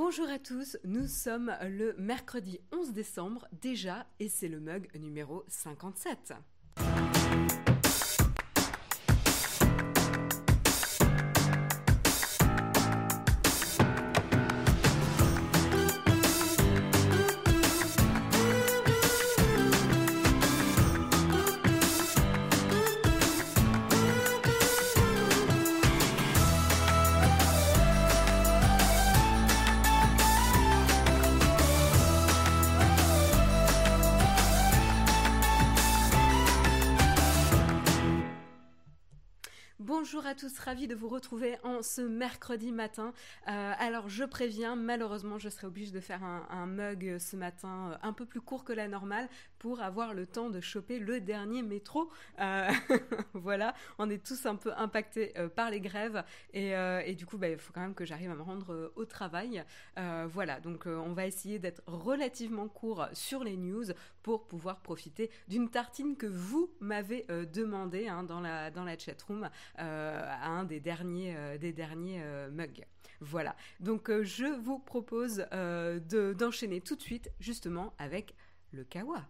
Bonjour à tous, nous sommes le mercredi 11 décembre déjà et c'est le mug numéro 57. Tous, ravi de vous retrouver en ce mercredi matin. Euh, alors je préviens, malheureusement je serai obligée de faire un, mug ce matin euh, un peu plus court que la normale pour avoir le temps de choper le dernier métro. Euh, voilà, on est tous un peu impactés par les grèves et, du coup bah, il faut quand même que j'arrive à me rendre au travail. voilà, donc on va essayer d'être relativement court sur les news pour pouvoir profiter d'une tartine que vous m'avez demandé hein, dans la, dans la chatroom. Euh, à un des derniers, euh, euh, mugs. Voilà. Donc je vous propose d'enchaîner tout de suite justement avec le kawa.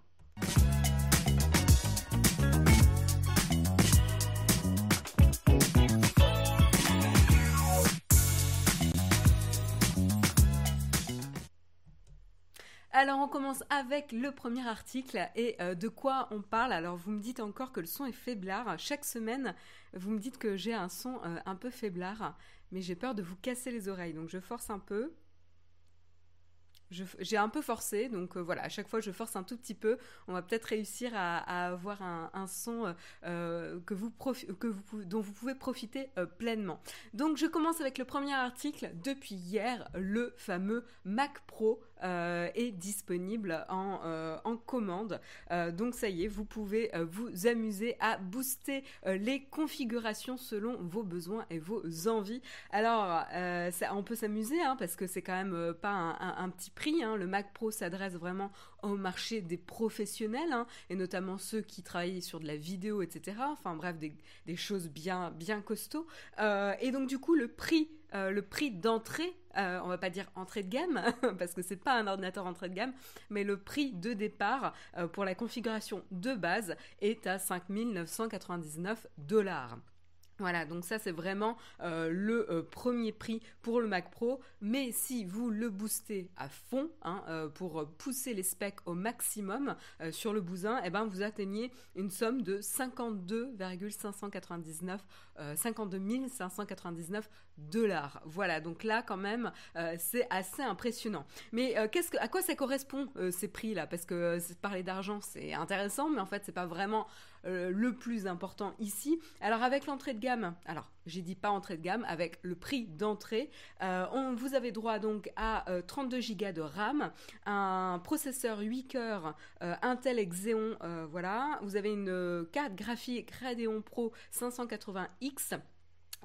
Alors on commence avec le premier article et de quoi on parle. Alors vous me dites encore que le son est faiblard. Chaque semaine, vous me dites que j'ai un son euh, un peu faiblard, mais j'ai peur de vous casser les oreilles, donc je force un peu. J'ai un peu forcé, donc euh, voilà, à chaque fois je force un tout petit peu, on va peut-être réussir à, avoir un, son euh, vous, dont vous pouvez profiter pleinement. Donc je commence avec le premier article depuis hier, le fameux Mac Pro euh, est disponible en, euh, en commande. Euh, donc ça y est, vous pouvez vous amuser à booster les configurations selon vos besoins et vos envies. Alors, on peut s'amuser hein, parce que c'est quand même pas un, petit prix. Hein. Le Mac Pro s'adresse vraiment au marché des professionnels hein, et notamment ceux qui travaillent sur de la vidéo, etc. Enfin bref, des, choses bien, bien costauds. et donc du coup, le prix euh, le prix d'entrée, euh, on va pas dire entrée de gamme, parce que c'est pas un ordinateur entrée de gamme, mais le prix de départ euh, pour la configuration de base est à 5999 dollars. Voilà, donc ça c'est vraiment euh, le euh, premier prix pour le Mac Pro. Mais si vous le boostez à fond hein, euh, pour pousser les specs au maximum sur le bousin, eh ben vous atteignez une somme de 52,599 52 599 dollars. Voilà, donc là quand même c'est assez impressionnant. Mais qu'est-ce que, à quoi ça correspond ces prix là Parce que parler d'argent c'est intéressant, mais en fait c'est pas vraiment euh, le plus important ici. Alors avec l'entrée de gamme, alors j'ai dit pas entrée de gamme, avec le prix d'entrée, euh, vous avez droit donc à 32 euh, Go de RAM, un processeur 8 cœurs Intel Xeon, voilà, vous avez une carte graphique Radeon Pro 580X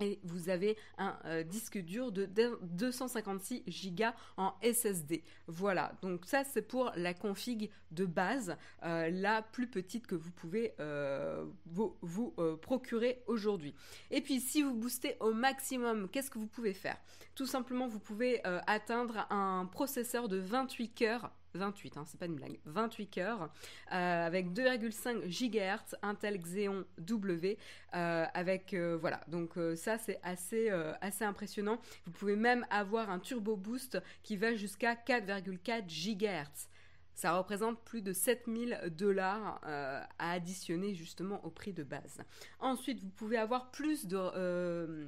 et vous avez un euh, disque dur de 256 Go en SSD. Voilà, donc ça c'est pour la config de base, euh, la plus petite que vous pouvez euh, vous, vous procurer aujourd'hui. Et puis si vous boostez au maximum, qu'est-ce que vous pouvez faire? Tout simplement, vous pouvez atteindre un processeur de 28 cœurs 28, hein, c'est pas une blague, 28 cœurs, euh, avec 2,5 GHz, Intel Xeon W, euh, avec, euh, voilà, donc ça c'est assez, assez impressionnant. Vous pouvez même avoir un turbo boost qui va jusqu'à 4,4 GHz. Ça représente plus de 7000 dollars à additionner justement au prix de base. Ensuite, vous pouvez avoir plus de,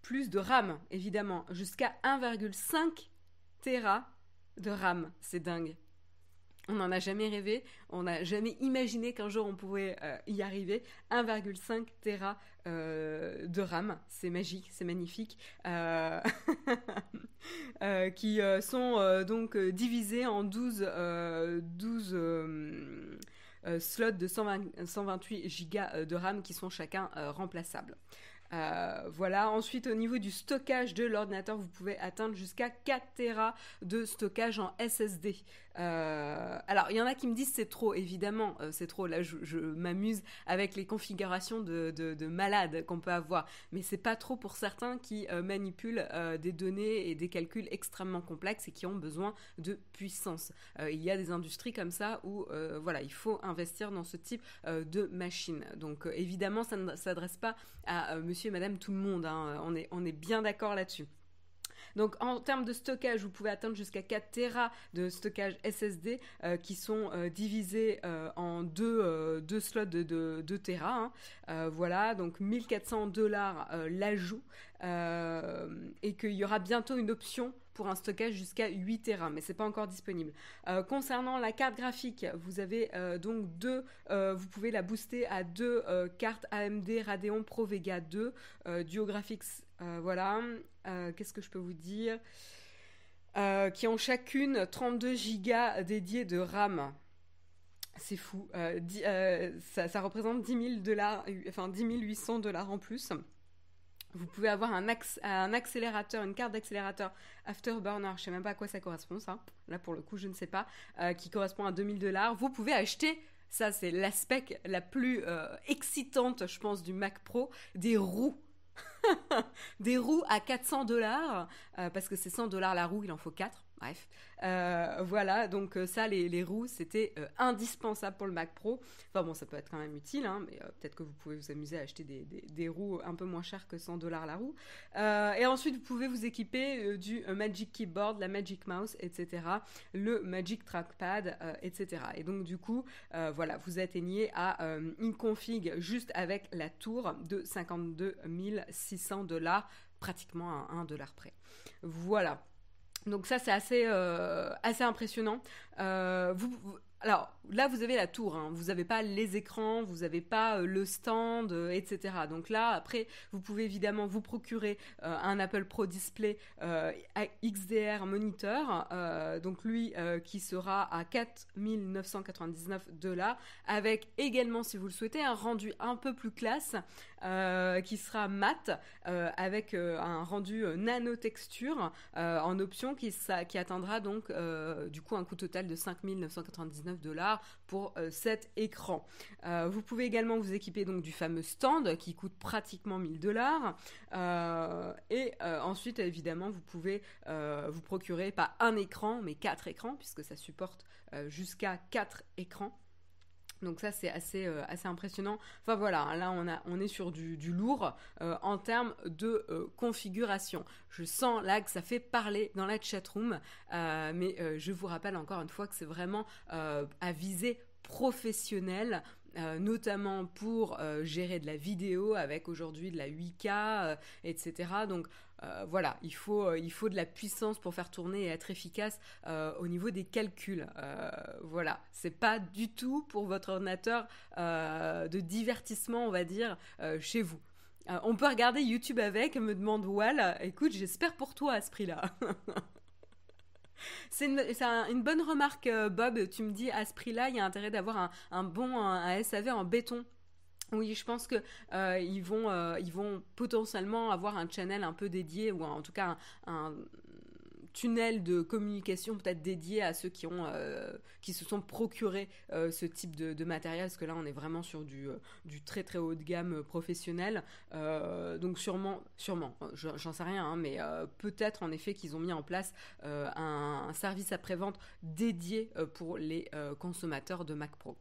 plus de RAM, évidemment, jusqu'à 1,5 Tera de RAM. C'est dingue. On n'en a jamais rêvé, on n'a jamais imaginé qu'un jour on pouvait euh, y arriver. 1,5 Tera euh, de RAM, c'est magique, c'est magnifique, euh, qui sont donc divisés en 12, 12 slots de 128 Go de RAM qui sont chacun remplaçables. Voilà. Ensuite, au niveau du stockage de l'ordinateur, vous pouvez atteindre jusqu'à 4 Tera de stockage en SSD. Euh, alors, il y en a qui me disent c'est trop, évidemment, euh, c'est trop. Là, je, m'amuse avec les configurations de, de, malades qu'on peut avoir. Mais c'est pas trop pour certains qui euh, manipulent des données et des calculs extrêmement complexes et qui ont besoin de puissance. il y a des industries comme ça où, voilà, il faut investir dans ce type de machine. Donc, évidemment, ça ne s'adresse pas à monsieur madame tout le monde. Hein. On, est, bien d'accord là-dessus. Donc en termes de stockage, vous pouvez atteindre jusqu'à 4 Tera de stockage SSD euh, qui sont euh, divisés euh, en deux, slots de, de, 2 Tera. Hein. voilà, donc 1400 dollars l'ajout et qu'il y aura bientôt une option un stockage jusqu'à 8 Tera, mais c'est pas encore disponible. concernant la carte graphique, vous avez donc deux, vous pouvez la booster à deux cartes AMD Radeon Pro Vega 2 Duo Graphics euh, voilà. Euh, qu'est-ce que je peux vous dire? Euh, Qui ont chacune 32 gigas dédiés de RAM. C'est fou. ça, représente 10 000 dollars, enfin 10 800 dollars en plus. Vous pouvez avoir un, un accélérateur, une carte d'accélérateur Afterburner, je sais même pas à quoi ça correspond ça. Là pour le coup, je ne sais pas, qui correspond à 2000 dollars. Vous pouvez acheter, ça c'est l'aspect la plus excitante, je pense, du Mac Pro, des roues des roues à 400 dollars, euh, parce que c'est 100 dollars la roue, il en faut 4. Bref, euh, voilà, donc euh, ça, les, roues, c'était euh, indispensable pour le Mac Pro. Enfin bon, ça peut être quand même utile, hein, mais peut-être que vous pouvez vous amuser à acheter des, roues un peu moins chères que 100 dollars la roue. et ensuite, vous pouvez vous équiper du Magic Keyboard, la Magic Mouse, etc., le Magic Trackpad, etc. Et donc, du coup, voilà, vous atteignez à une config juste avec la tour de 52 600 dollars, pratiquement à 1 dollar près. Voilà. Donc ça c'est assez euh, assez impressionnant. Euh, alors là, vous avez la tour, hein. vous n'avez pas les écrans, vous n'avez pas euh, le stand, euh, etc. Donc là, après, vous pouvez évidemment vous procurer euh, un Apple Pro Display XDR Monitor, donc lui qui sera à 4999 dollars, avec également, si vous le souhaitez, un rendu un peu plus classe, qui sera mat, avec un rendu nano-texture en option qui, atteindra donc du coup un coût total de 5999 pour euh, cet écran. Euh, vous pouvez également vous équiper donc du fameux stand qui coûte pratiquement 1000 dollars. Euh, et ensuite, évidemment, vous pouvez vous procurer pas un écran, mais quatre écrans, puisque ça supporte jusqu'à quatre écrans. Donc ça c'est assez, euh, assez impressionnant. Enfin voilà, là on, a, on est sur du, lourd euh, en termes de euh, configuration. Je sens là que ça fait parler dans la chatroom, mais je vous rappelle encore une fois que c'est vraiment à viser professionnelle euh, notamment pour gérer de la vidéo avec aujourd'hui de la 8K, euh, etc. Donc voilà, il faut, il faut de la puissance pour faire tourner et être efficace au niveau des calculs. voilà, c'est pas du tout pour votre ordinateur de divertissement, on va dire, chez vous. on peut regarder YouTube avec, me demande Wall. Écoute, j'espère pour toi à ce prix-là. C'est une, bonne remarque, euh, Bob. Tu me dis, à ce prix-là, il y a intérêt d'avoir un, bon un, SAV en béton. Oui, je pense que euh, ils vont, euh, ils vont potentiellement avoir un channel un peu dédié ou en tout cas un tunnel de communication peut-être dédié à ceux qui ont euh, qui se sont procurés euh, ce type de, matériel parce que là on est vraiment sur du, très très haut de gamme professionnel donc sûrement sûrement j'en sais rien hein, mais peut-être en effet qu'ils ont mis en place un, un, service après-vente dédié pour les consommateurs de Mac Pro.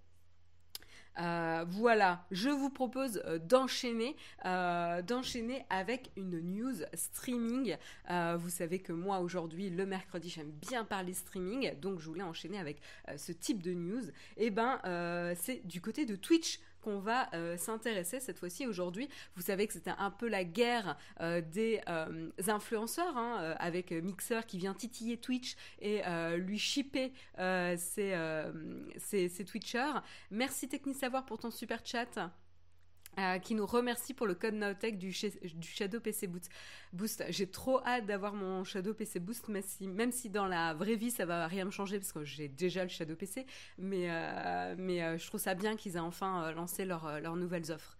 Euh, voilà, je vous propose euh, d'enchaîner, euh, d'enchaîner avec une news streaming. vous savez que moi aujourd'hui, le mercredi, j'aime bien parler streaming, donc je voulais enchaîner avec ce type de news. Et eh ben, c'est du côté de Twitch qu'on va euh, s'intéresser cette fois-ci aujourd'hui. Vous savez que c'était un peu la guerre euh, des euh, influenceurs, hein, avec Mixer qui vient titiller Twitch et lui shipper ses, ses, Twitchers. Merci Techni Savoir pour ton super chat. Euh, qui nous remercie pour le code Nowtech du, Shadow PC Boost. J'ai trop hâte d'avoir mon Shadow PC Boost, même si, même si, dans la vraie vie ça va rien me changer parce que j'ai déjà le Shadow PC, mais, euh, euh, je trouve ça bien qu'ils aient enfin lancé leurs nouvelles offres.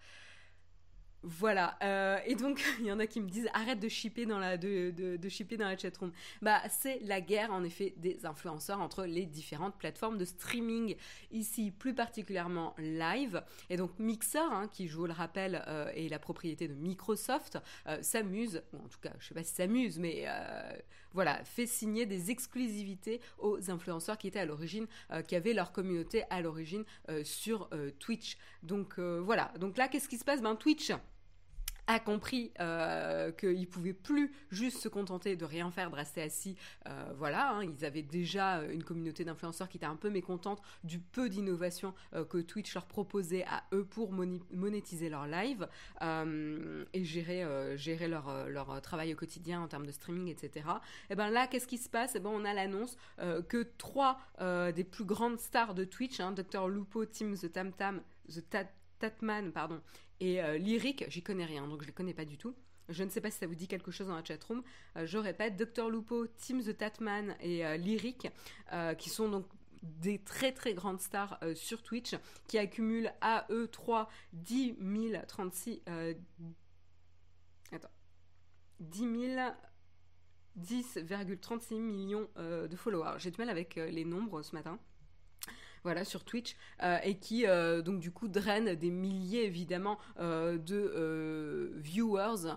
Voilà. Euh, et donc, il y en a qui me disent arrête de shipper dans la de, de, de dans la chatroom. Bah, c'est la guerre en effet des influenceurs entre les différentes plateformes de streaming. Ici, plus particulièrement live. Et donc Mixer, hein, qui je vous le rappelle euh, est la propriété de Microsoft, euh, s'amuse, ou en tout cas, je sais pas si s'amuse, mais voilà, fait signer des exclusivités aux influenceurs qui étaient à l'origine, qui avaient leur communauté à l'origine sur Twitch. Donc voilà. Donc là, qu'est-ce qui se passe? Ben Twitch a compris euh, qu'ils pouvaient plus juste se contenter de rien faire, de rester assis. Euh, voilà, hein. ils avaient déjà une communauté d'influenceurs qui était un peu mécontente du peu d'innovation euh, que Twitch leur proposait à eux pour monétiser leur live euh, et gérer, gérer leur, leur travail au quotidien en termes de streaming, etc. Et ben là, qu'est-ce qui se passe? Et ben on a l'annonce que trois des plus grandes stars de Twitch, hein, Dr Lupo, Tim the Tam Tam, The Tatman, pardon, et euh, Lyric, j'y connais rien, donc je les connais pas du tout. Je ne sais pas si ça vous dit quelque chose dans la chatroom. Euh, je répète, Dr Lupo, Tim the Tatman et euh, Lyric, qui sont donc des très très grandes stars sur Twitch, qui accumulent à eux 3 10 036... attends. 10 10,36 millions de followers. J'ai du mal avec les nombres ce matin voilà, sur Twitch, euh, et qui euh, donc du coup draine des milliers évidemment euh, de viewers,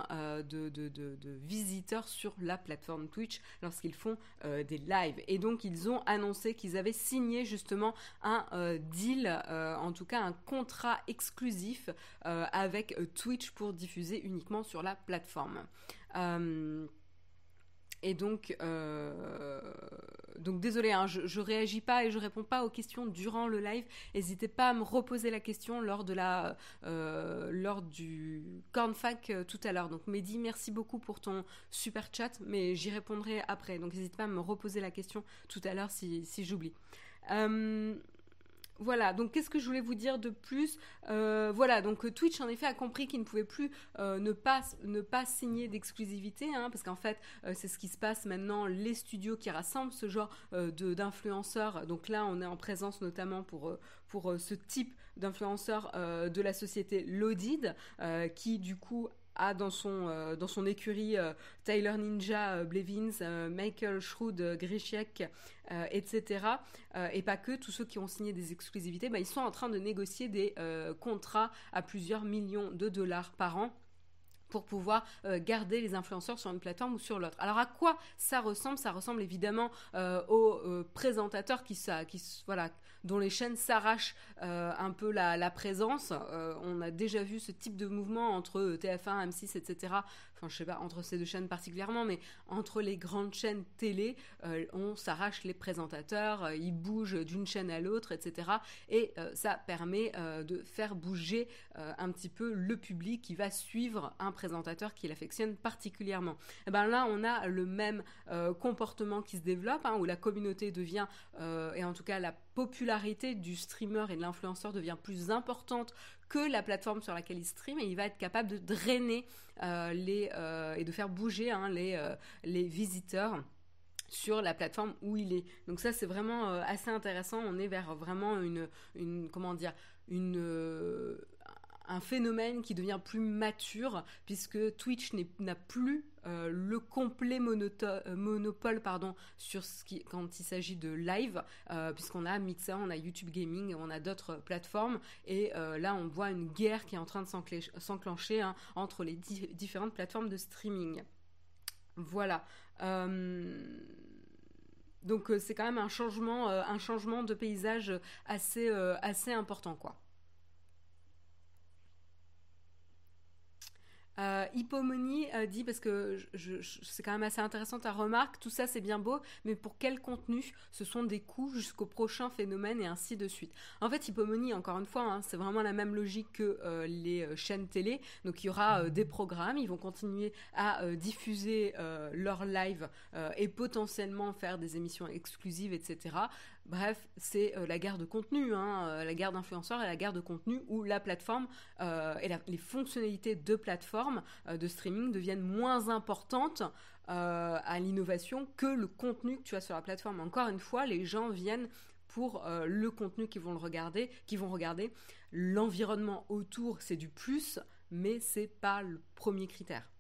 de, de, visiteurs sur la plateforme Twitch lorsqu'ils font des lives. Et donc ils ont annoncé qu'ils avaient signé justement un deal, en tout cas un contrat exclusif avec Twitch pour diffuser uniquement sur la plateforme. Et donc, euh, donc désolé, hein, je, je réagis pas et je réponds pas aux questions durant le live. N'hésitez pas à me reposer la question lors de la, euh, lors du cornfac euh, tout à l'heure. Donc Mehdi, merci beaucoup pour ton super chat, mais j'y répondrai après. Donc n'hésitez pas à me reposer la question tout à l'heure si, si j'oublie. Voilà, donc qu'est-ce que je voulais vous dire de plus euh, Voilà, donc euh, Twitch en effet a compris qu'il ne pouvait plus euh, ne, pas, ne pas signer d'exclusivité, hein, parce qu'en fait c'est ce qui se passe maintenant, les studios qui rassemblent ce genre d'influenceurs, donc là on est en présence notamment pour, pour ce type d'influenceurs de la société Loaded, qui du coup a dans son, euh, dans son écurie euh, Tyler Ninja, euh, Blevins, Michael Schrood, Grishiek, etc. et pas que, tous ceux qui ont signé des exclusivités, bah, ils sont en train de négocier des contrats à plusieurs millions de dollars par an pour pouvoir garder les influenceurs sur une plateforme ou sur l'autre. Alors à quoi ça ressemble? Ça ressemble évidemment aux présentateurs qui, ça, qui voilà, dont les chaînes s'arrachent euh, un peu la, présence. Euh, on a déjà vu ce type de mouvement entre TF1, M6, etc. Enfin, je sais pas entre ces deux chaînes particulièrement, mais entre les grandes chaînes télé, euh, on s'arrache les présentateurs, ils bougent d'une chaîne à l'autre, etc. Et ça permet de faire bouger un petit peu le public qui va suivre un présentateur qui l'affectionne particulièrement. Eh ben là, on a le même comportement qui se développe, hein, où la communauté devient, et en tout cas la popularité du streamer et de l'influenceur devient plus importante que la plateforme sur laquelle il stream et il va être capable de drainer euh, les, euh, et de faire bouger hein, les, euh, les visiteurs sur la plateforme où il est. Donc ça c'est vraiment assez intéressant. On est vers vraiment une, une comment dire une un phénomène qui devient plus mature puisque Twitch n'a plus euh, le complet euh, monopole pardon, sur ce qui, quand il s'agit de live, euh, puisqu'on a Mixer, on a YouTube Gaming, on a d'autres plateformes, et là on voit une guerre qui est en train de s'enclencher hein, entre les différentes plateformes de streaming. Voilà. donc c'est quand même un changement, un changement de paysage assez, assez important, quoi. Euh, euh, dit, parce que c'est quand même assez intéressant ta remarque, tout ça c'est bien beau, mais pour quel contenu Ce sont des coûts jusqu'au prochain phénomène et ainsi de suite. En fait, Hypomonie, encore une fois, hein, c'est vraiment la même logique que euh, les euh, chaînes télé. Donc il y aura des programmes, ils vont continuer à diffuser leurs lives et potentiellement faire des émissions exclusives, etc. Bref, c'est euh, la guerre de contenu, hein, euh, la guerre d'influenceurs et la guerre de contenu où la plateforme euh, et les fonctionnalités de plateforme de streaming deviennent moins importantes à l'innovation que le contenu que tu as sur la plateforme. Encore une fois, les gens viennent pour le contenu qu'ils vont le regarder, qu'ils vont regarder. L'environnement autour, c'est du plus, mais c'est pas le premier critère.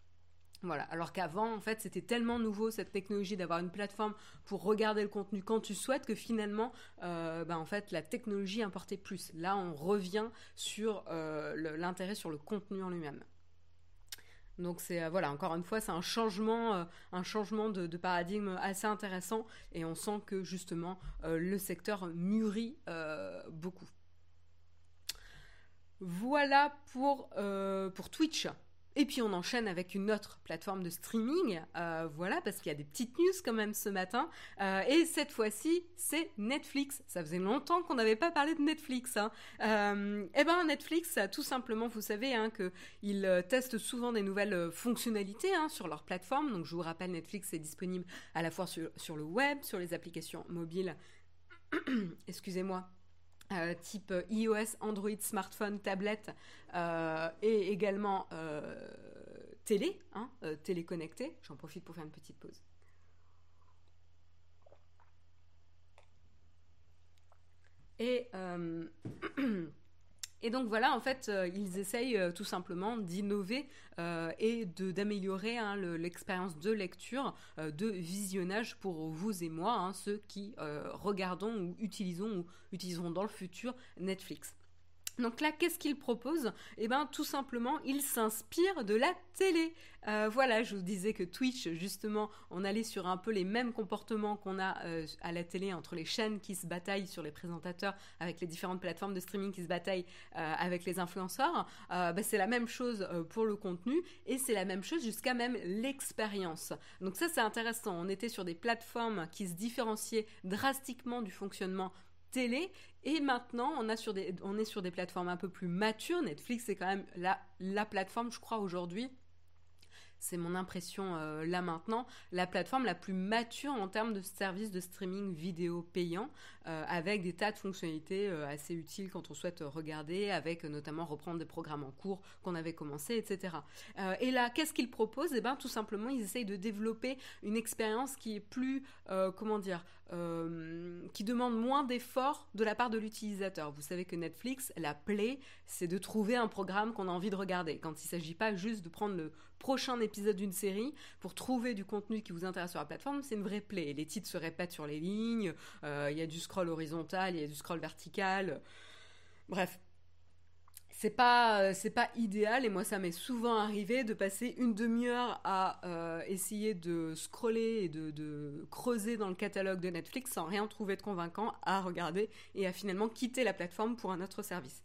Voilà. Alors qu'avant, en fait, c'était tellement nouveau cette technologie d'avoir une plateforme pour regarder le contenu quand tu souhaites que finalement, euh, bah, en fait, la technologie importait plus. Là, on revient sur euh, l'intérêt sur le contenu en lui-même. Donc c'est euh, voilà encore une fois c'est un changement un changement de, paradigme assez intéressant et on sent que justement le secteur mûrit beaucoup. Voilà pour pour Twitch. Et puis on enchaîne avec une autre plateforme de streaming, euh, voilà, parce qu'il y a des petites news quand même ce matin. Euh, et cette fois-ci, c'est Netflix. Ça faisait longtemps qu'on n'avait pas parlé de Netflix. Hein. Euh, eh ben Netflix, tout simplement, vous savez hein, qu'ils testent souvent des nouvelles fonctionnalités hein, sur leur plateforme. Donc je vous rappelle, Netflix est disponible à la fois sur le web, sur les applications mobiles. Excusez-moi euh, type iOS, Android, smartphone, tablette euh, et également euh, télé, hein. J'en profite pour faire une petite pause. Et Et donc voilà, en fait, euh, ils essayent euh, tout simplement d'innover euh, et d'améliorer hein, l'expérience de lecture, de visionnage pour vous et moi, hein, ceux qui regardons ou utilisons ou utiliseront dans le futur Netflix. Donc là, qu'est-ce qu'il propose? Eh bien, tout simplement, il s'inspire de la télé. Euh, voilà, je vous disais que Twitch, justement, on allait sur un peu les mêmes comportements qu'on a euh, à la télé entre les chaînes qui se bataillent sur les présentateurs, avec les différentes plateformes de streaming qui se bataillent euh, avec les influenceurs. Bah, c'est la même chose pour le contenu et c'est la même chose jusqu'à même l'expérience. Donc ça, c'est intéressant. On était sur des plateformes qui se différenciaient drastiquement du fonctionnement télé. Et maintenant, on, a est sur des plateformes un peu plus matures. Netflix, c'est quand même la, la plateforme, je crois, aujourd'hui, c'est mon impression euh, là maintenant, la plateforme la plus mature en termes de services de streaming vidéo payant, euh, avec des tas de fonctionnalités euh, assez utiles quand on souhaite regarder, avec notamment reprendre des programmes en cours qu'on avait commencé, etc. et là, qu'est-ce qu'ils proposent? Eh bien, tout simplement, ils essayent de développer une expérience qui est plus, comment dire, qui demande moins d'efforts de la part de l'utilisateur. Vous savez que Netflix, la play, c'est de trouver un programme qu'on a envie de regarder. Quand il ne s'agit pas juste de prendre le prochain épisode d'une série pour trouver du contenu qui vous intéresse sur la plateforme, c'est une vraie play. Les titres se répètent sur les lignes, euh, il y a du scroll horizontal, il y a du scroll vertical. Bref, c'est pas euh, c'est pas idéal et moi ça m'est souvent arrivé de passer une demi-heure à euh, essayer de scroller et de, de, creuser dans le catalogue de Netflix sans rien trouver de convaincant à regarder et à finalement quitter la plateforme pour un autre service.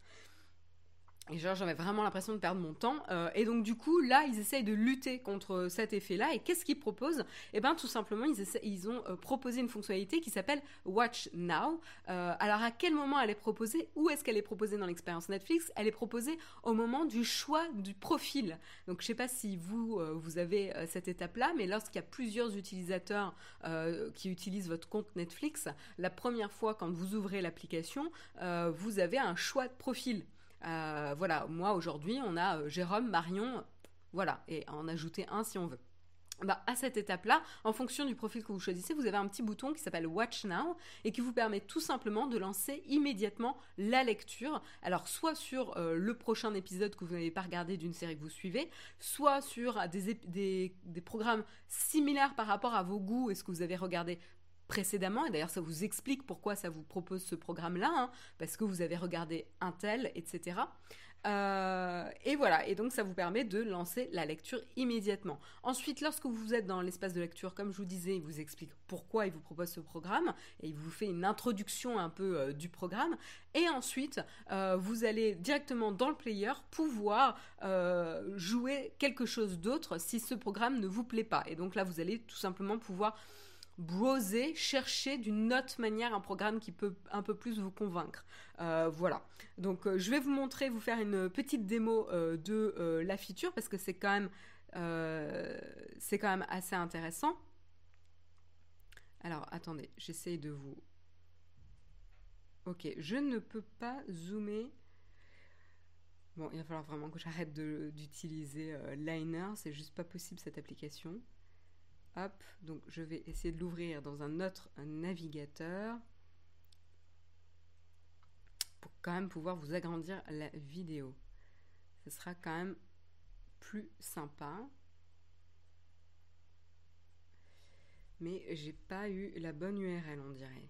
Et genre, j'avais vraiment l'impression de perdre mon temps. Euh, et donc, du coup, là, ils essayent de lutter contre cet effet-là. Et qu'est-ce qu'ils proposent? Eh bien, tout simplement, ils, ont euh, proposé une fonctionnalité qui s'appelle Watch Now. Euh, alors, à quel moment elle est proposée? Où est-ce qu'elle est proposée dans l'expérience Netflix? Elle est proposée au moment du choix du profil. Donc, je ne sais pas si vous, vous avez cette étape-là, mais lorsqu'il y a plusieurs utilisateurs qui utilisent votre compte Netflix, la première fois, quand vous ouvrez l'application, vous avez un choix de profil. Euh, voilà, moi aujourd'hui, on a euh, Jérôme, Marion, voilà, et en ajouter un si on veut. Bah, à cette étape-là, en fonction du profil que vous choisissez, vous avez un petit bouton qui s'appelle Watch Now et qui vous permet tout simplement de lancer immédiatement la lecture. Alors, soit sur euh, le prochain épisode que vous n'avez pas regardé d'une série que vous suivez, soit sur des, programmes similaires par rapport à vos goûts et ce que vous avez regardé précédemment, et d'ailleurs ça vous explique pourquoi ça vous propose ce programme-là, hein, parce que vous avez regardé un tel, etc. Euh, et voilà, et donc ça vous permet de lancer la lecture immédiatement. Ensuite, lorsque vous êtes dans l'espace de lecture, comme je vous disais, il vous explique pourquoi il vous propose ce programme, et il vous fait une introduction un peu euh, du programme. Et ensuite, euh, vous allez directement dans le player pouvoir jouer quelque chose d'autre si ce programme ne vous plaît pas. Et donc là, vous allez tout simplement pouvoir browser, chercher d'une autre manière un programme qui peut un peu plus vous convaincre. Euh, voilà. Donc euh, je vais vous montrer, vous faire une petite démo euh, de la feature parce que c'est quand même c'est quand même assez intéressant. Alors attendez, j'essaye de vous. Ok, je ne peux pas zoomer. Bon, il va falloir vraiment que j'arrête d'utiliser Liner, c'est juste pas possible cette application. Hop, donc je vais essayer de l'ouvrir dans un autre navigateur pour quand même pouvoir vous agrandir la vidéo. Ce sera quand même plus sympa. Mais j'ai pas eu la bonne URL, on dirait.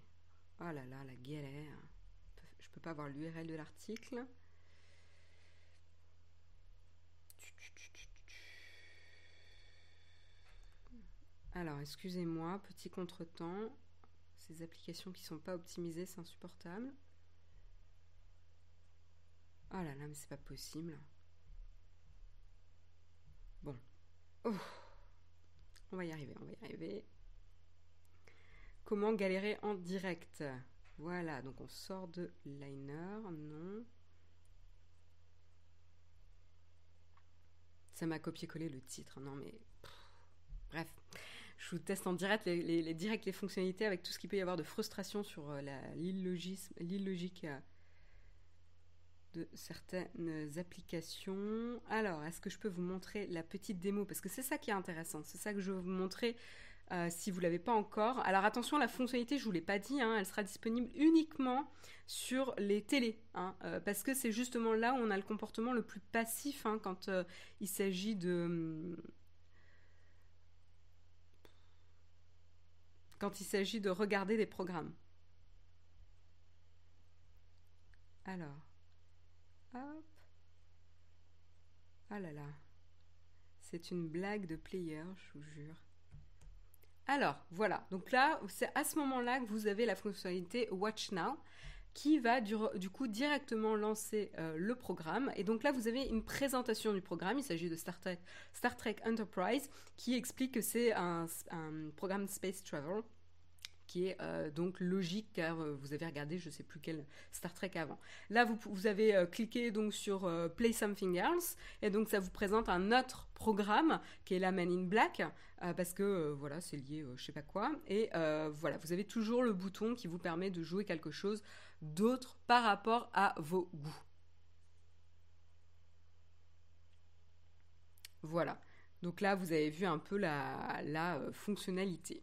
Oh là là, la galère. Je peux pas voir l'URL de l'article. Alors, excusez-moi, petit contretemps. Ces applications qui sont pas optimisées, c'est insupportable. Oh là là, mais c'est pas possible. Bon. On va y arriver, on va y arriver. Comment galérer en direct? Voilà, donc on sort de Liner, non. Ça m'a copié-collé le titre, non mais... bref, je vous teste en direct les, directs, les fonctionnalités avec tout ce qu'il peut y avoir de frustration sur euh, l'illogique euh, de certaines applications. Alors, est-ce que je peux vous montrer la petite démo? Parce que c'est ça qui est intéressant, c'est ça que je veux vous montrer euh, si vous ne l'avez pas encore. Alors attention, la fonctionnalité, je ne vous l'ai pas dit, hein, elle sera disponible uniquement sur les télés, hein, parce que c'est justement là où on a le comportement le plus passif hein, quand il s'agit de... quand il s'agit de regarder des programmes. Alors, hop. Ah là là. C'est une blague de player, je vous jure. Alors, voilà. Donc là, c'est à ce moment-là que vous avez la fonctionnalité Watch Now qui va du, coup directement lancer euh, le programme. Et donc là, vous avez une présentation du programme. Il s'agit de Star Trek, Star Trek Enterprise qui explique que c'est un, programme Space Travel qui est euh, donc logique car euh, vous avez regardé je sais plus quel Star Trek avant. Là vous, vous avez euh, cliqué donc sur Play Something Else et donc ça vous présente un autre programme qui est la Man in Black parce que voilà c'est lié je sais pas quoi et voilà vous avez toujours le bouton qui vous permet de jouer quelque chose d'autre par rapport à vos goûts. Voilà. Donc là, vous avez vu un peu la fonctionnalité.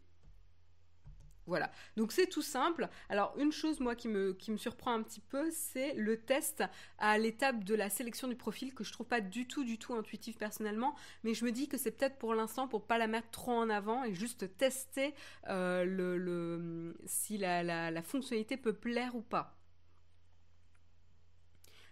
Voilà, donc c'est tout simple. Alors une chose moi qui me, qui me surprend un petit peu, c'est le test à l'étape de la sélection du profil que je trouve pas du tout du tout intuitif personnellement, mais je me dis que c'est peut-être pour l'instant pour pas la mettre trop en avant et juste tester euh, le, si la, la fonctionnalité peut plaire ou pas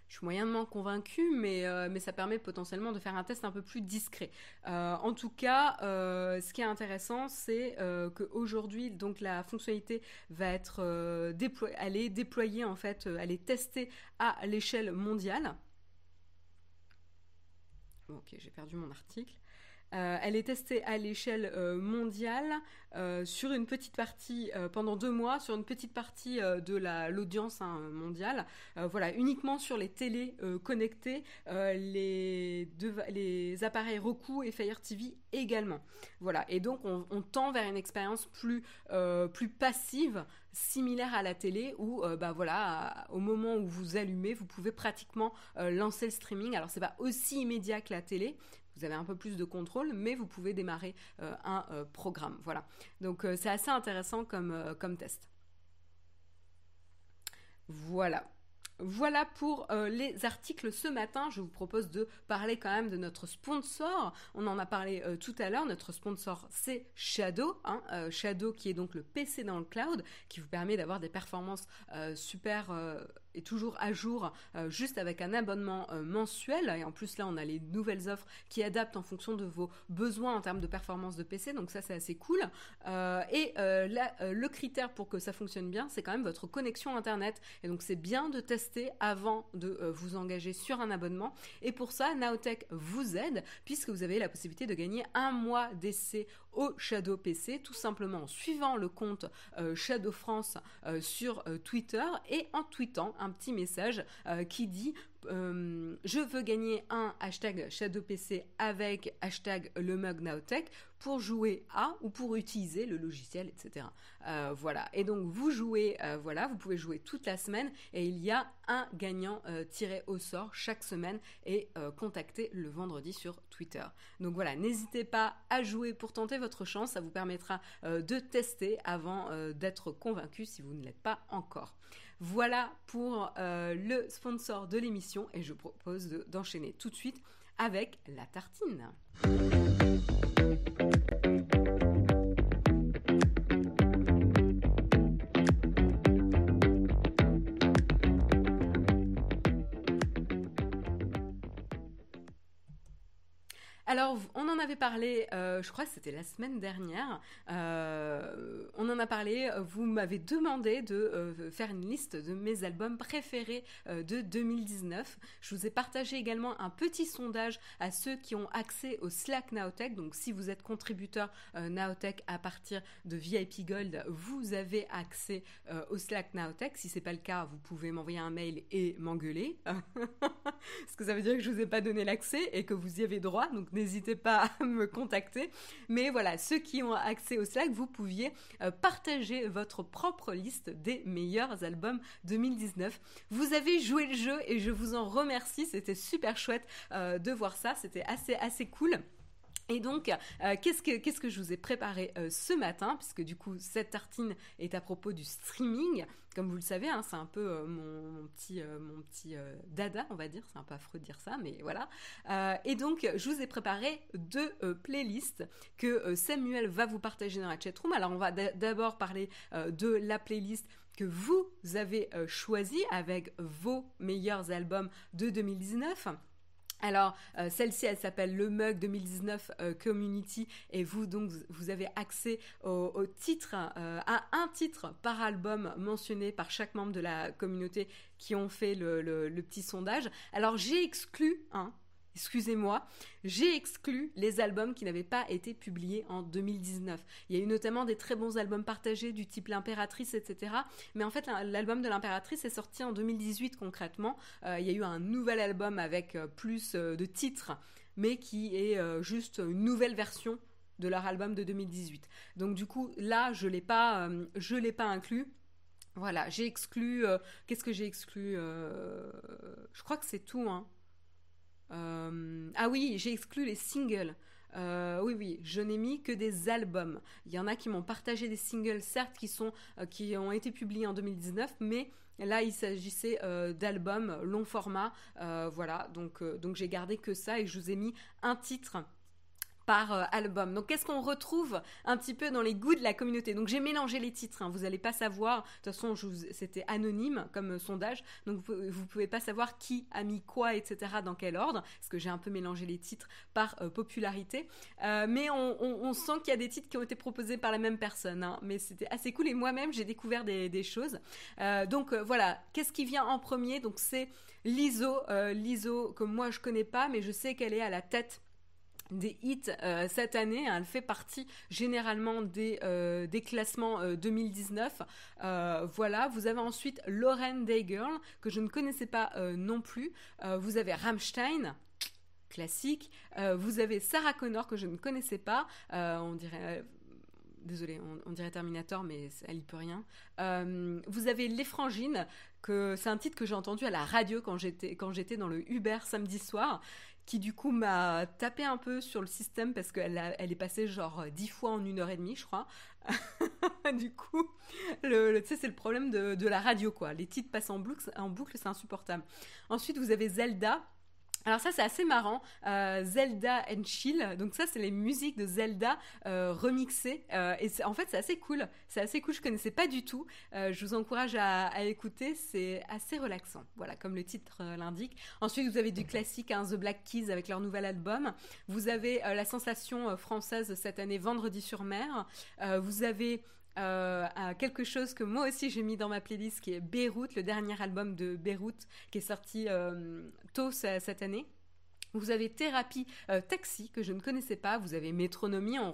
je suis moyennement convaincue, mais, euh, mais ça permet potentiellement de faire un test un peu plus discret. Euh, en tout cas, euh, ce qui est intéressant, c'est qu'aujourd'hui, donc la fonctionnalité va être déployée, elle est déployée en fait, elle est testée à l'échelle mondiale. ok, j'ai perdu mon article. Euh, elle est testée à l'échelle euh, mondiale euh, sur une petite partie pendant deux mois, sur une petite partie de l'audience hein, mondiale. voilà, uniquement sur les télés connectées, les, appareils Roku et Fire TV également. Voilà, et donc on, tend vers une expérience plus, passive similaire à la télé où bah voilà au moment où vous allumez vous pouvez pratiquement lancer le streaming alors c'est pas aussi immédiat que la télé vous avez un peu plus de contrôle, mais vous pouvez démarrer euh, un euh, programme. Voilà. Donc euh, c'est assez intéressant comme, test. Voilà. Voilà pour les articles ce matin. Je vous propose de parler quand même de notre sponsor. On en a parlé tout à l'heure. Notre sponsor, c'est Shadow. Hein. Shadow qui est donc le PC dans le cloud, qui vous permet d'avoir des performances super toujours à jour euh, juste avec un abonnement euh, mensuel. Et en plus là, on a les nouvelles offres qui adaptent en fonction de vos besoins en termes de performance de PC. Donc ça, c'est assez cool. Euh, et là, le critère pour que ça fonctionne bien, c'est quand même votre connexion Internet. Et donc c'est bien de tester avant de vous engager sur un abonnement. Et pour ça, Nowtech vous aide puisque vous avez la possibilité de gagner un mois d'essai au Shadow PC, tout simplement en suivant le compte Shadow France sur Twitter et en tweetant un petit message euh, qui dit euh, je veux gagner un hashtag ShadowPC avec hashtag le pour jouer à ou pour utiliser le logiciel, etc. Euh, voilà. Et donc vous jouez, voilà, vous pouvez jouer toute la semaine et il y a un gagnant tiré au sort chaque semaine et contacté le vendredi sur Twitter. Donc voilà, n'hésitez pas à jouer pour tenter votre chance, ça vous permettra de tester avant d'être convaincu si vous ne l'êtes pas encore. Voilà pour euh, le sponsor de l'émission et je propose d'enchaîner tout de suite avec La Tartine. Alors, on en avait parlé, euh, je crois que c'était la semaine dernière. Euh, on en a parlé. Vous m'avez demandé de euh, faire une liste de mes albums préférés de 2019. Je vous ai partagé également un petit sondage à ceux qui ont accès au Slack Naotech. Donc, si vous êtes contributeur Naotech à partir de VIP Gold, vous avez accès au Slack Naotech. Si c'est pas le cas, vous pouvez m'envoyer un mail et m'engueuler, parce que ça veut dire que je vous ai pas donné l'accès et que vous y avez droit. N'hésitez pas à me contacter. Mais voilà, ceux qui ont accès au Slack, vous pouviez euh, partager votre propre liste des meilleurs albums 2019. Vous avez joué le jeu et je vous en remercie. C'était super chouette euh, de voir ça. C'était assez, assez cool. Et donc, euh, qu'est-ce que je vous ai préparé euh, ce matin? Puisque du coup, cette tartine est à propos du streaming. Comme vous le savez, hein, c'est un peu euh, mon, petit mon petit dada, on va dire. C'est un peu affreux de dire ça, mais voilà. et donc, je vous ai préparé deux playlists que Samuel va vous partager dans la chatroom. Alors, on va d'abord parler de la playlist que vous avez choisie avec vos meilleurs albums de 2019. Alors, euh, celle-ci, elle s'appelle Le Mug 2019 euh, Community et vous, donc, vous avez accès au, titre, euh, à un titre par album mentionné par chaque membre de la communauté qui ont fait le, le petit sondage. Alors, j'ai exclu un excusez-moi, j'ai exclu les albums qui n'avaient pas été publiés en 2019. Il y a eu notamment des très bons albums partagés du type L'Impératrice, etc. Mais en fait, l'album de L'Impératrice est sorti en 2018 concrètement. Euh, il y a eu un nouvel album avec euh, plus euh, de titres, mais qui est juste une nouvelle version de leur album de 2018. Donc du coup, là, je l'ai pas, je l'ai pas inclus. Voilà, j'ai exclu. Qu'est-ce que j'ai exclu Je crois que c'est tout. Hein. Euh, ah oui, j'ai exclu les singles. Euh, oui, oui, je n'ai mis que des albums. Il y en a qui m'ont partagé des singles, certes, qui, sont, euh, qui ont été publiés en 2019, mais là, il s'agissait d'albums long format. voilà, donc, donc j'ai gardé que ça et je vous ai mis un titre par euh, album. Donc qu'est-ce qu'on retrouve un petit peu dans les goûts de la communauté? Donc j'ai mélangé les titres, hein. vous n'allez pas savoir, de toute façon c'était anonyme comme euh, sondage, donc vous, pouvez pas savoir qui a mis quoi, etc. dans quel ordre, parce que j'ai un peu mélangé les titres par euh, popularité. mais on, sent qu'il y a des titres qui ont été proposés par la même personne, hein. mais c'était assez cool et moi-même j'ai découvert des, des choses. donc voilà, qu'est-ce qui vient en premier? Donc c'est l'ISO, l'ISO que moi je connais pas, mais je sais qu'elle est à la tête des hits euh, cette année. Elle fait partie généralement des, euh, des classements 2019. Euh, voilà, vous avez ensuite Lauren Daygirl, que je ne connaissais pas non plus. vous avez Rammstein, classique. vous avez Sarah Connor, que je ne connaissais pas. on dirait désolé, on, dirait Terminator, mais elle y peut rien. vous avez Les Frangines, que c'est un titre que j'ai entendu à la radio quand j'étais quand j'étais dans le Uber samedi soir qui du coup m'a tapé un peu sur le système parce qu'elle elle est passée genre dix fois en une heure et demie, je crois. du coup, tu sais, c'est le problème de, de, la radio, quoi. Les titres passent en boucle, en boucle c'est insupportable. Ensuite, vous avez Zelda, alors ça c'est assez marrant, euh, Zelda and Chill, donc ça c'est les musiques de Zelda euh, remixées. Euh, et en fait c'est assez cool, c'est assez cool, je connaissais pas du tout, je vous encourage à, écouter, c'est assez relaxant, voilà comme le titre l'indique. Ensuite vous avez du classique, hein, The Black Keys avec leur nouvel album, vous avez la sensation française cette année Vendredi sur mer, vous avez euh, à quelque chose que moi aussi j'ai mis dans ma playlist, qui est Beyrouth, le dernier album de Beyrouth, qui est sorti euh, tôt cette année. Vous avez Thérapie euh, Taxi que je ne connaissais pas. Vous avez Métronomie. On,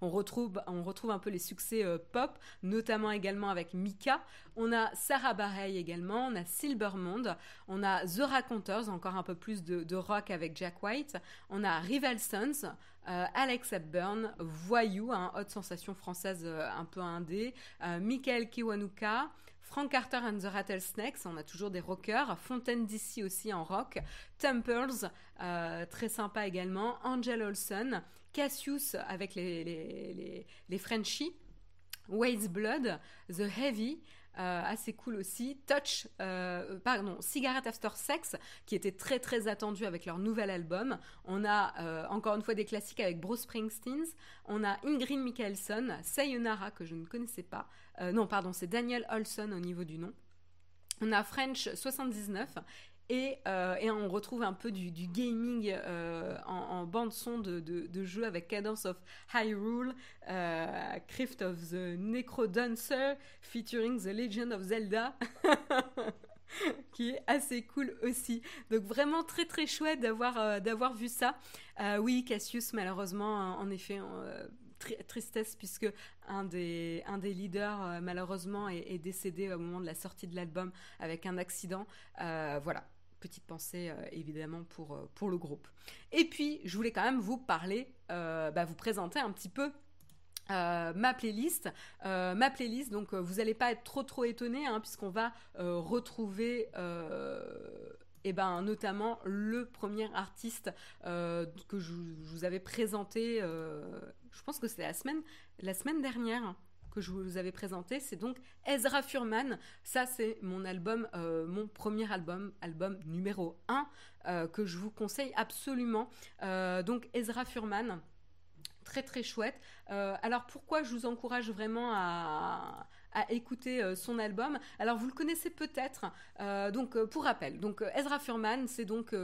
on, retrouve, on retrouve un peu les succès pop, notamment également avec Mika. On a Sarah Bareilles également. On a Silbermond. On a The Raconteurs, encore un peu plus de, rock avec Jack White. On a Rival Sons. Euh, Alex Hepburn, Voyou, hein, haute sensation française euh, un peu indé, euh, Michael Kiwanuka, Frank Carter and the Rattlesnakes, on a toujours des rockers, Fontaine DC aussi en rock, Temples, très sympa également, Angel Olsen, Cassius avec les, les, les, Frenchies, Wade's Blood, The Heavy, assez cool aussi. Touch, pardon, Cigarette After Sex, qui était très très attendu avec leur nouvel album. On a encore une fois des classiques avec Bruce Springsteen. On a Ingrid Michaelson, Sayonara, que je ne connaissais pas. non, pardon, c'est Daniel Olson au niveau du nom. On a French 79 euh, et, on retrouve un peu du, gaming euh, en, bande son de, de, jeu avec Cadence of Hyrule, euh, Crypt of the Necrodancer, featuring The Legend of Zelda. qui est assez cool aussi. Donc vraiment très très chouette d'avoir d'avoir vu ça. oui, Cassius malheureusement en effet tristesse puisque un des, un des leaders malheureusement est, décédé au moment de la sortie de l'album avec un accident. voilà, petite pensée euh, évidemment pour, euh, pour le groupe. Et puis, je voulais quand même vous parler, euh, bah, vous présenter un petit peu ma playlist. ma playlist, donc vous n'allez pas être trop trop étonné hein, puisqu'on va retrouver et eh ben, notamment le premier artiste que je, vous avais présenté, je pense que semaine, la semaine dernière que je vous avais présenté, c'est donc Ezra Furman. Ça, c'est mon album, euh, mon premier album, album numéro 1, euh, que je vous conseille absolument. Euh, donc Ezra Furman, très très chouette. alors pourquoi je vous encourage vraiment à, écouter son album? Alors vous le connaissez peut-être. donc pour rappel, donc Ezra Furman, c'est donc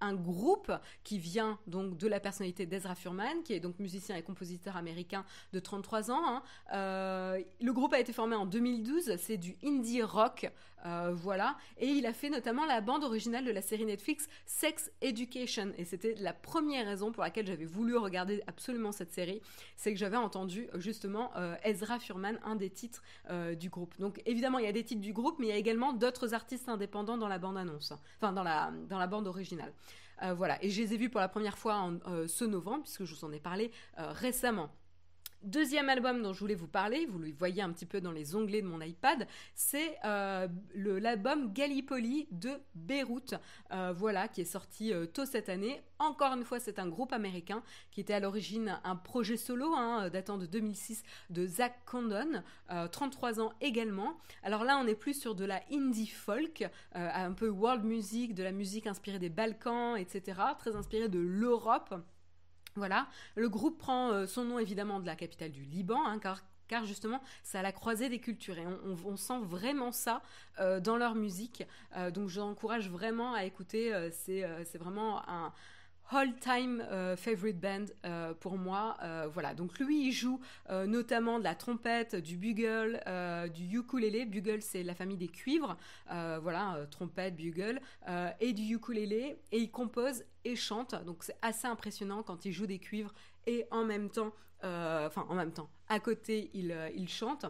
un groupe qui vient donc de la personnalité d'Ezra Furman, qui est donc musicien et compositeur américain de 33 ans. Hein. Euh, le groupe a été formé en 2012, c'est du indie rock, euh, voilà, et il a fait notamment la bande originale de la série Netflix Sex Education, et c'était la première raison pour laquelle j'avais voulu regarder absolument cette série, c'est que j'avais entendu justement euh, Ezra Furman, un des titres du groupe. Donc évidemment, il y a des titres du groupe, mais il y a également d'autres artistes indépendants dans la bande annonce, enfin dans la, dans la bande originale. Euh, voilà, et je les ai vus pour la première fois en, euh, ce novembre, puisque je vous en ai parlé euh, récemment. Deuxième album dont je voulais vous parler, vous le voyez un petit peu dans les onglets de mon iPad, c'est euh, l'album Gallipoli de Beyrouth, euh, voilà, qui est sorti euh, tôt cette année. Encore une fois, c'est un groupe américain qui était à l'origine un projet solo hein, datant de 2006 de Zach Condon, 33 ans également. Alors là, on est plus sur de la indie folk, un peu world music, de la musique inspirée des Balkans, etc., très inspirée de l'Europe. Voilà, le groupe prend euh, son nom évidemment de la capitale du Liban, hein, car justement, c'est à la croisée des cultures et on, sent vraiment ça euh, dans leur musique. Euh, donc, je encourage vraiment à écouter. c'est vraiment un, all-time euh, favorite band euh, pour moi. Euh, voilà, donc lui, il joue notamment de la trompette, du bugle, du ukulélé. Bugle, c'est la famille des cuivres. voilà, trompette, bugle, et du ukulélé. Et il compose et chante. Donc c'est assez impressionnant quand il joue des cuivres et en même temps, enfin en même temps, à côté, il chante.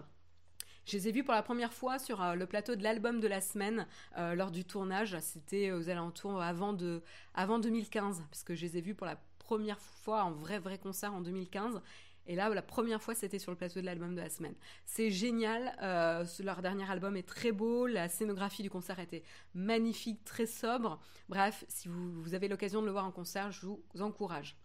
Je les ai vus pour la première fois sur euh, le plateau de l'album de la semaine euh, lors du tournage. C'était aux alentours avant, de, avant 2015, parce que je les ai vus pour la première fois en vrai, vrai concert en 2015. Et là, la première fois, c'était sur le plateau de l'album de la semaine. C'est génial. Euh, leur dernier album est très beau. La scénographie du concert était magnifique, très sobre. Bref, si vous avez l'occasion de le voir en concert, je vous encourage.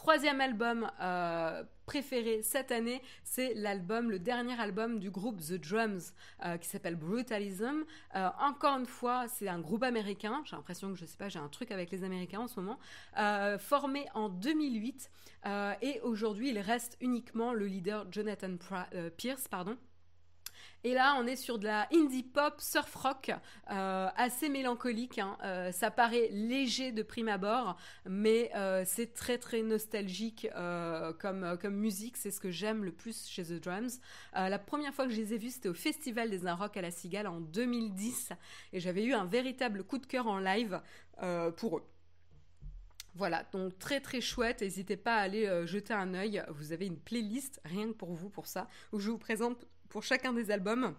Troisième album euh, préféré cette année, c'est l'album, le dernier album du groupe The Drums, euh, qui s'appelle Brutalism. Euh, encore une fois, c'est un groupe américain. J'ai l'impression que je sais pas, j'ai un truc avec les Américains en ce moment. formé en 2008 et aujourd'hui, il reste uniquement le leader Jonathan Pierce, pardon. Et là, on est sur de la indie pop, surf rock, euh, assez mélancolique. Hein. Euh, ça paraît léger de prime abord, mais euh, c'est très très nostalgique comme, musique. C'est ce que j'aime le plus chez The Drums. la première fois que je les ai vus, c'était au Festival des Un Rock à la Cigale en 2010. Et j'avais eu un véritable coup de cœur en live pour eux. Voilà, donc très très chouette. N'hésitez pas à aller jeter un œil. Vous avez une playlist rien que pour vous pour ça, où je vous présente pour chacun des albums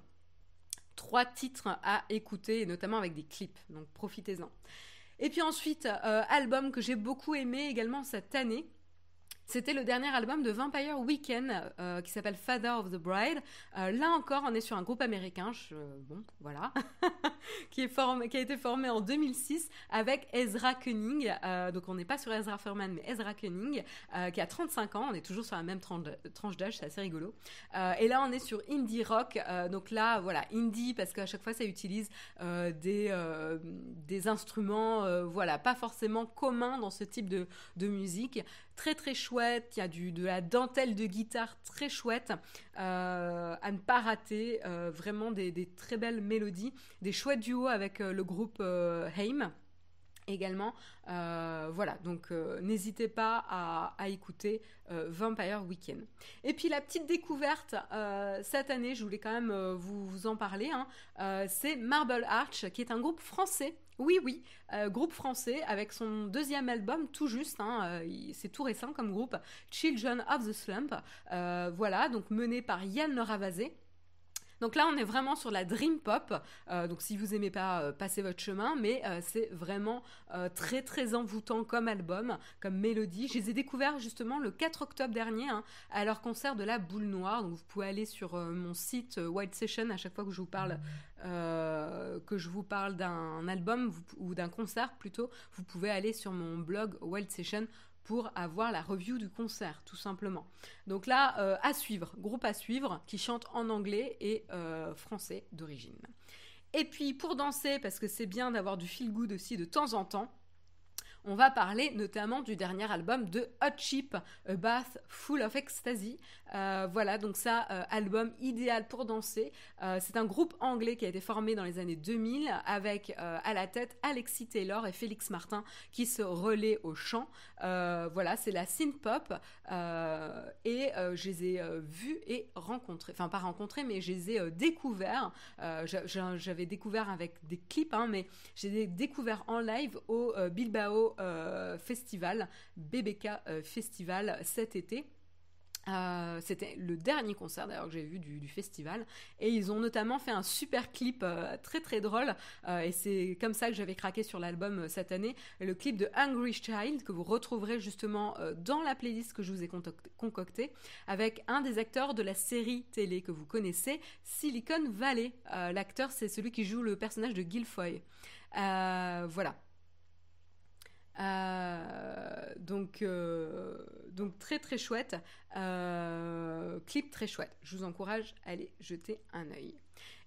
trois titres à écouter, notamment avec des clips. Donc profitez-en. Et puis ensuite, euh, album que j'ai beaucoup aimé également cette année, C'était le dernier album de Vampire Weekend euh, qui s'appelle Father of the Bride. Euh, là encore, on est sur un groupe américain, bon, voilà, qui, a été formé en 2006 avec Ezra Koenig. Euh, donc on n'est pas sur Ezra Furman, mais Ezra Koenig, qui a 35 ans. On est toujours sur la même tranche d'âge, c'est assez rigolo. et là, on est sur indie rock. donc là, voilà, indie parce qu'à chaque fois, ça utilise des, instruments, voilà, pas forcément communs dans ce type de musique très très chouette, il y a du, de la dentelle de guitare très chouette, euh, à ne pas rater, euh, vraiment des, très belles mélodies, des chouettes duos avec euh, le groupe Haim également. voilà, donc n'hésitez pas à, écouter Vampire Weekend. Et puis la petite découverte cette année, je voulais quand même vous, en parler, hein, c'est Marble Arch, qui est un groupe français oui, oui, euh, groupe français avec son deuxième album tout juste, hein, euh, c'est tout récent comme groupe, Children of the Slump. Euh, voilà, donc mené par Yann Ravazé. Donc là, on est vraiment sur la dream pop. Donc si vous aimez pas, euh, passez votre chemin, mais c'est vraiment très très envoûtant comme album, comme mélodie. Je les ai découverts justement le 4 octobre dernier hein, à leur concert de la Boule Noire. Donc vous pouvez aller sur mon site White Session à chaque fois que je vous parle que je vous parle d'un album ou d'un concert plutôt. Vous pouvez aller sur mon blog White Session pour avoir la review du concert, tout simplement. Donc là, euh, à suivre, groupe à suivre, qui chante en anglais et euh, français d'origine. Et puis pour danser, parce que c'est bien d'avoir du feel good aussi de temps en temps, on va parler notamment du dernier album de Hot Chip, A Bath Full of Ecstasy. Euh, voilà, donc ça, euh, album idéal pour danser. Euh, c'est un groupe anglais qui a été formé dans les années 2000 avec à la tête Alexis Taylor et Félix Martin qui se relaient au chant. voilà, c'est la synth pop et je les ai vus et rencontrés, enfin pas rencontrés, mais je les ai découverts. J'avais découvert avec des clips, hein, mais j'ai découvert en live au Bilbao euh, festival, BBK euh, Festival cet été. Euh, c'était le dernier concert d'ailleurs que j'ai vu du, festival. Et ils ont notamment fait un super clip très très drôle. Et c'est comme ça que j'avais craqué sur l'album cette année. Le clip de Hungry Child que vous retrouverez justement dans la playlist que je vous ai concoctée avec un des acteurs de la série télé que vous connaissez Silicon Valley. L'acteur c'est celui qui joue le personnage de Guilfoy. Voilà euh, donc, euh, donc très très chouette. Euh, clip très chouette. Je vous encourage à aller jeter un œil.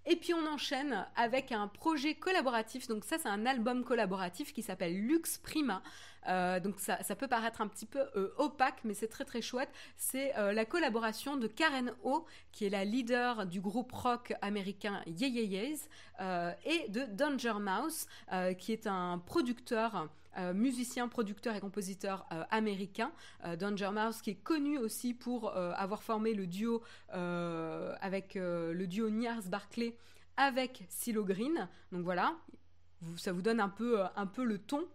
Et puis on enchaîne avec un projet collaboratif. Donc ça c'est un album collaboratif qui s'appelle Lux Prima. Euh, donc ça, peut paraître un petit peu euh, opaque, mais c'est très très chouette. C'est euh, la collaboration de Karen O, qui est la leader du groupe rock américain Ye Ye Ye's, et de Danger Mouse, qui est un producteur. musicien, producteur et compositeur américain. Danger Mouse qui est connu aussi pour avoir formé le duo avec le duo Niars Barclay avec Silo Green. Donc voilà, ça vous donne un peu, un peu le ton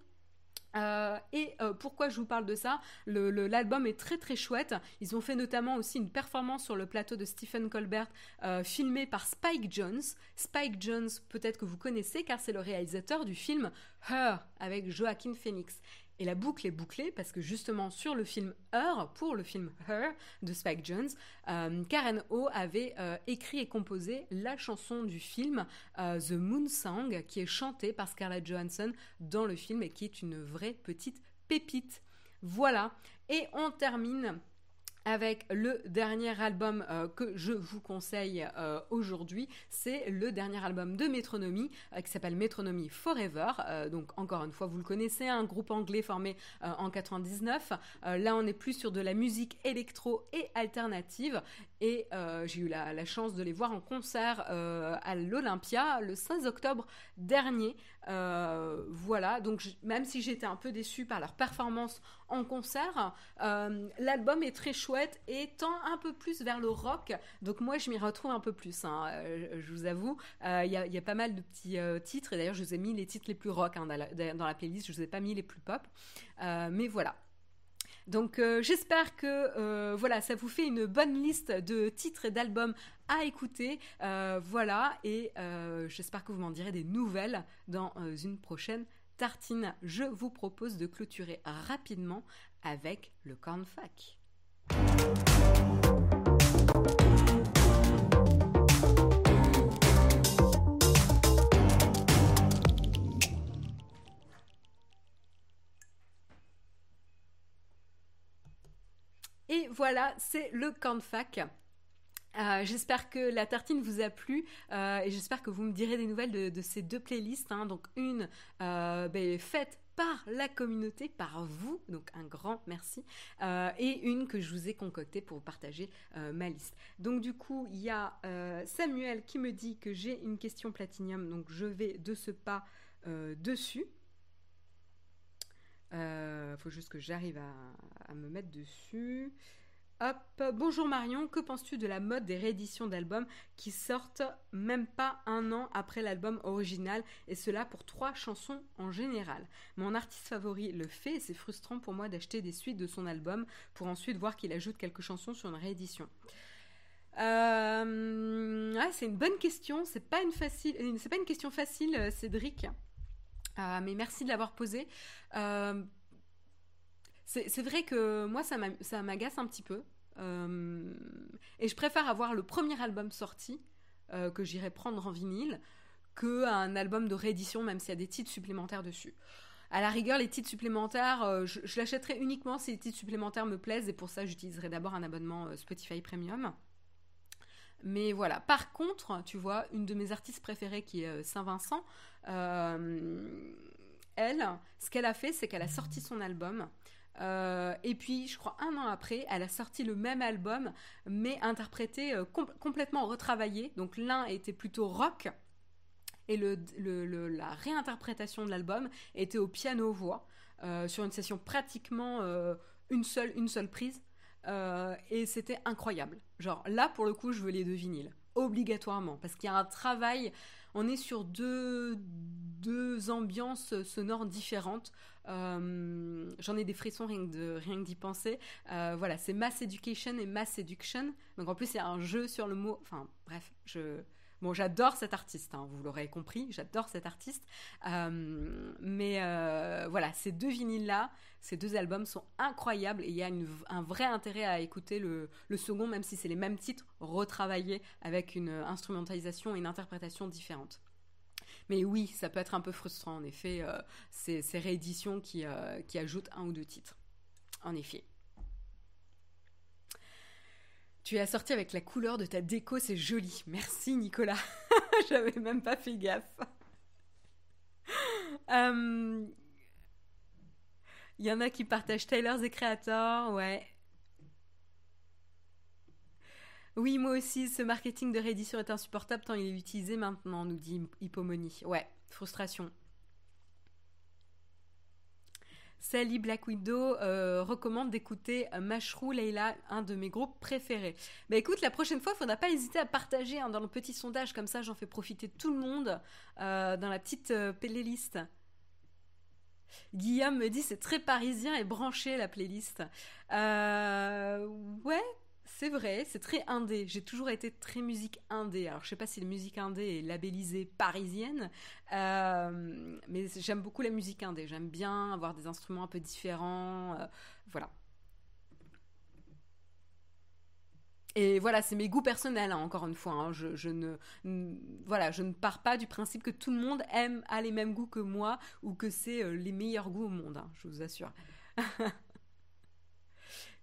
euh, et euh, pourquoi je vous parle de ça? L'album est très très chouette. Ils ont fait notamment aussi une performance sur le plateau de Stephen Colbert, euh, filmé par Spike Jones. Spike Jones, peut-être que vous connaissez, car c'est le réalisateur du film Her avec Joaquin Phoenix. Et la boucle est bouclée parce que justement sur le film Her, pour le film Her de Spike Jones, euh, Karen O avait euh, écrit et composé la chanson du film euh, The Moon Song qui est chantée par Scarlett Johansson dans le film et qui est une vraie petite pépite. Voilà. Et on termine avec le dernier album euh, que je vous conseille euh, aujourd'hui. C'est le dernier album de Metronomy euh, qui s'appelle Metronomy Forever. donc encore une fois, vous le connaissez, un groupe anglais formé en 99. là, on est plus sur de la musique électro et alternative. Et j'ai eu la, chance de les voir en concert à l'Olympia le 16 octobre dernier. voilà, donc même si j'étais un peu déçue par leur performance en concert, l'album est très chouette et tend un peu plus vers le rock. Donc moi, je m'y retrouve un peu plus, hein, euh, je vous avoue. Euh, il y, a pas mal de petits euh, titres, et d'ailleurs, je vous ai mis les titres les plus rock hein, dans, la, playlist, je vous ai pas mis les plus pop. mais voilà. Donc j'espère que voilà, ça vous fait une bonne liste de titres et d'albums à écouter. voilà, et j'espère que vous m'en direz des nouvelles dans une prochaine tartine. Je vous propose de clôturer rapidement avec le cornfac. Voilà, c'est le camp de fac. Euh, j'espère que la tartine vous a plu euh, et j'espère que vous me direz des nouvelles de, ces deux playlists. Hein. Donc une euh, ben, faite par la communauté, par vous, donc un grand merci, et une que je vous ai concoctée pour partager ma liste. Donc du coup, il y a Samuel qui me dit que j'ai une question platinium, donc je vais de ce pas dessus. Il faut juste que j'arrive à, me mettre dessus. Hop, bonjour Marion, que penses-tu de la mode des rééditions d'albums qui sortent même pas un an après l'album original et cela pour trois chansons en général? Mon artiste favori le fait et c'est frustrant pour moi d'acheter des suites de son album pour ensuite voir qu'il ajoute quelques chansons sur une réédition. Euh, c'est une bonne question, c'est pas une pas une question facile, euh, Cédric. Euh, mais merci de l'avoir posée. C'est vrai que moi, ça m'agace un petit peu. Euh, et je préfère avoir le premier album sorti, euh, que j'irai prendre en vinyle, qu'un album de réédition, même s'il y a des titres supplémentaires dessus. À la rigueur, les titres supplémentaires, euh, je, l'achèterai uniquement si les titres supplémentaires me plaisent, et pour ça, j'utiliserai d'abord un abonnement Spotify Premium. Mais voilà. Par contre, tu vois, une de mes artistes préférées qui est Saint-Vincent, elle, ce qu'elle a fait, c'est qu'elle a sorti son album. Euh, et puis, je crois un an après, elle a sorti le même album, mais interprété euh, complètement retravaillé. Donc l'un était plutôt rock, et le, la réinterprétation de l'album était au piano-voix, euh, sur une session pratiquement une, seule, une seule prise. et c'était incroyable. Genre là, pour le coup, je veux les deux vinyles, obligatoirement, parce qu'il y a un travail on est sur deux, deux ambiances sonores différentes. Euh, j'en ai des frissons rien que, rien d'y penser. Euh, voilà, c'est Mass Education et Mass Seduction. Donc en plus, il y a un jeu sur le mot. Enfin, bref, je. Bon, j'adore cet artiste, hein, vous l'aurez compris, j'adore cet artiste. Euh, mais voilà, ces deux vinyles-là, ces deux albums sont incroyables et il y a un vrai intérêt à écouter le, second, même si c'est les mêmes titres retravaillés avec une instrumentalisation et une interprétation différente. Mais oui, ça peut être un peu frustrant, en effet, euh, ces, rééditions euh, qui ajoutent un ou deux titres. En effet. Tu es assorti avec la couleur de ta déco, c'est joli. Merci Nicolas. J'avais même pas fait gaffe. Euh, il y en a qui partagent Taylor the Creator, ouais. Oui, moi aussi, ce marketing de réédition est insupportable tant il est utilisé maintenant, nous dit Hippomony. Ouais, frustration. Sally Black Widow euh, recommande d'écouter Mashrou Leila, un de mes groupes préférés. Bah écoute, la prochaine fois, il faudra pas hésiter à partager hein, dans le petit sondage, comme ça j'en fais profiter tout le monde euh, dans la petite euh, playlist. Guillaume me dit c'est très parisien et branché la playlist. ouais, c'est vrai, c'est très indé. J'ai toujours été très musique indé. Alors, je sais pas si la musique indé est labellisée parisienne, euh, mais j'aime beaucoup la musique indé. J'aime bien avoir des instruments un peu différents. Euh, voilà. Et voilà, c'est mes goûts personnels, hein, encore une fois. Hein. Je, ne, voilà, je ne pars pas du principe que tout le monde aime, a les mêmes goûts que moi ou que c'est euh, les meilleurs goûts au monde, hein, je vous assure.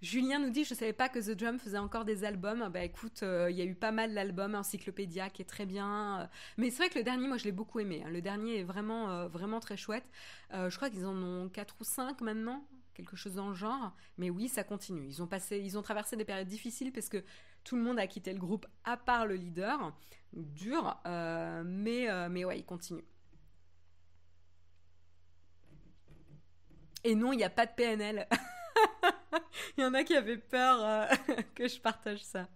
Julien nous dit Je ne savais pas que The Drum faisait encore des albums. Bah écoute, euh, il y a eu pas mal d'albums, Encyclopédia qui est très bien. Euh. mais c'est vrai que le dernier, moi je l'ai beaucoup aimé. Hein. Le dernier est vraiment, euh, vraiment très chouette. je crois qu'ils en ont 4 ou 5 maintenant, quelque chose dans le genre. Mais oui, ça continue. Ils ont, passé, ils ont traversé des périodes difficiles parce que tout le monde a quitté le groupe à part le leader. Dur, mais, mais ouais, ils continuent. Et non, il n'y a pas de PNL. Il y en a qui avaient peur euh, que je partage ça.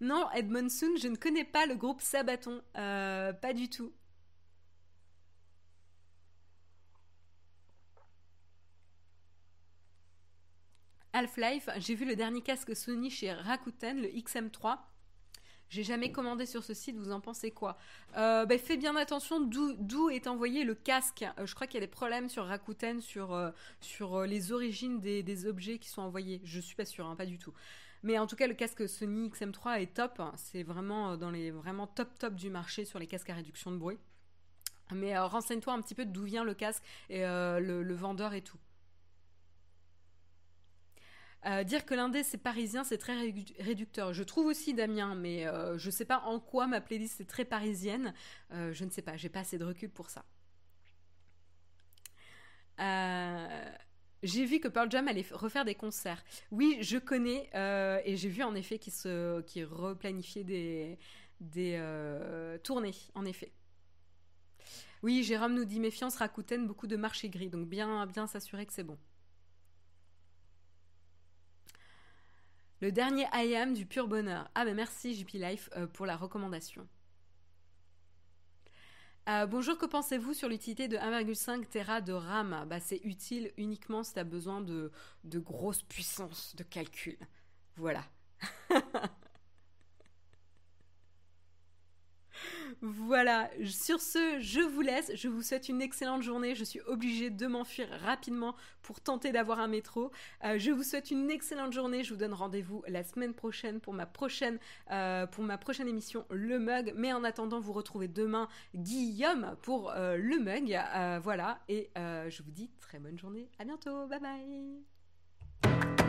Non, Edmondson, je ne connais pas le groupe Sabaton. Euh, pas du tout. Half-Life, j'ai vu le dernier casque Sony chez Rakuten, le XM3. J'ai jamais commandé sur ce site, vous en pensez quoi? Euh, bah, Faites bien attention d'où est envoyé le casque. Euh, je crois qu'il y a des problèmes sur Rakuten, sur, euh, sur les origines des, objets qui sont envoyés. Je suis pas sûre, hein, pas du tout. Mais en tout cas, le casque Sony XM3 est top. C'est vraiment dans les vraiment top top du marché sur les casques à réduction de bruit. Mais renseigne-toi un petit peu d'où vient le casque et le vendeur et tout. Euh, dire que l'indé c'est parisien, c'est très réducteur. Je trouve aussi Damien, mais euh, je sais pas en quoi ma playlist est très parisienne. Euh, je ne sais pas, j'ai pas assez de recul pour ça. j'ai vu que Pearl Jam allait refaire des concerts. Oui, je connais et j'ai vu en effet qu'ils se, replanifiaient des, des tournées, en effet. Oui, Jérôme nous dit méfiance Rakuten, beaucoup de marché gris, donc bien, bien s'assurer que c'est bon. Le dernier I am du pur bonheur. Ah ben merci JP Life euh, pour la recommandation. Euh, bonjour, que pensez-vous sur l'utilité de 1,5 Tera de RAM? Bah, C'est utile uniquement si tu as besoin de, de grosses puissances de calcul. Voilà. Voilà, sur ce, je vous laisse. Je vous souhaite une excellente journée. Je suis obligée de m'enfuir rapidement pour tenter d'avoir un métro. Euh, je vous souhaite une excellente journée. Je vous donne rendez-vous la semaine prochaine pour ma prochaine, euh, pour ma prochaine émission Le Mug. Mais en attendant, vous retrouvez demain Guillaume pour euh, Le Mug. voilà, et je vous dis très bonne journée. À bientôt. Bye bye.